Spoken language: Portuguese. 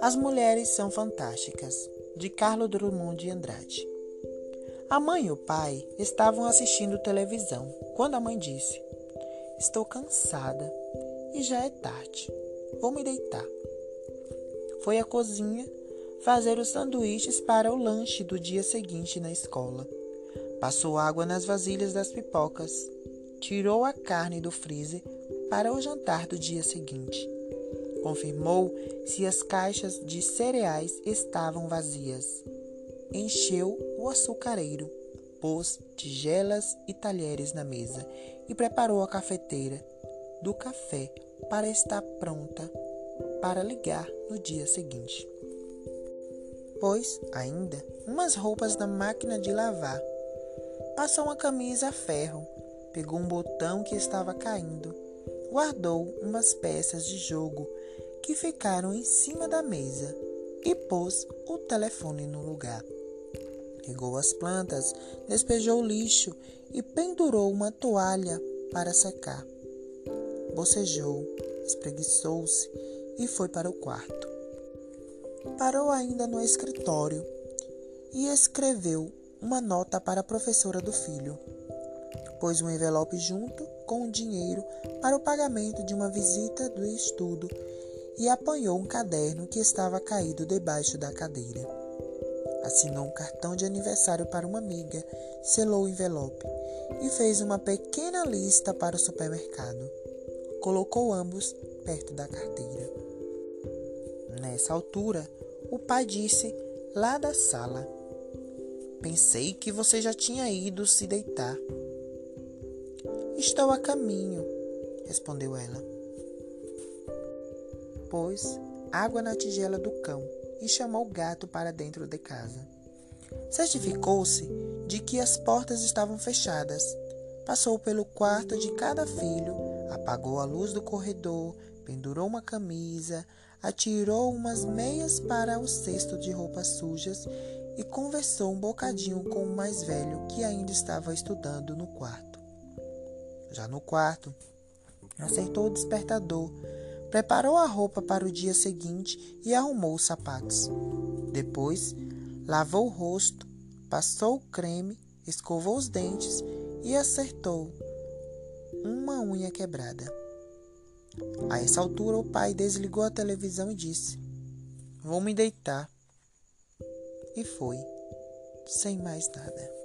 As mulheres são fantásticas, de Carlos Drummond de Andrade. A mãe e o pai estavam assistindo televisão quando a mãe disse: Estou cansada e já é tarde. Vou me deitar. Foi à cozinha fazer os sanduíches para o lanche do dia seguinte na escola. Passou água nas vasilhas das pipocas. Tirou a carne do freezer para o jantar do dia seguinte. Confirmou se as caixas de cereais estavam vazias. Encheu o açucareiro, pôs tigelas e talheres na mesa e preparou a cafeteira do café para estar pronta para ligar no dia seguinte. Pôs ainda umas roupas na máquina de lavar. Passou uma camisa a ferro, pegou um botão que estava caindo, guardou umas peças de jogo que ficaram em cima da mesa e pôs o telefone no lugar. Regou as plantas, despejou o lixo e pendurou uma toalha para secar. Bocejou, espreguiçou-se e foi para o quarto. Parou ainda no escritório e escreveu uma nota para a professora do filho. Pôs um envelope junto com o dinheiro para o pagamento de uma visita do estudo e apanhou um caderno que estava caído debaixo da cadeira. Assinou um cartão de aniversário para uma amiga, selou o envelope e fez uma pequena lista para o supermercado. Colocou ambos perto da carteira. Nessa altura, o pai disse lá da sala: Pensei que você já tinha ido se deitar. Estou a caminho, respondeu ela pôs água na tigela do cão e chamou o gato para dentro de casa. Certificou-se de que as portas estavam fechadas. Passou pelo quarto de cada filho, apagou a luz do corredor, pendurou uma camisa, atirou umas meias para o cesto de roupas sujas e conversou um bocadinho com o mais velho que ainda estava estudando no quarto. Já no quarto, acertou o despertador Preparou a roupa para o dia seguinte e arrumou os sapatos. Depois, lavou o rosto, passou o creme, escovou os dentes e acertou uma unha quebrada. A essa altura, o pai desligou a televisão e disse: Vou me deitar. E foi, sem mais nada.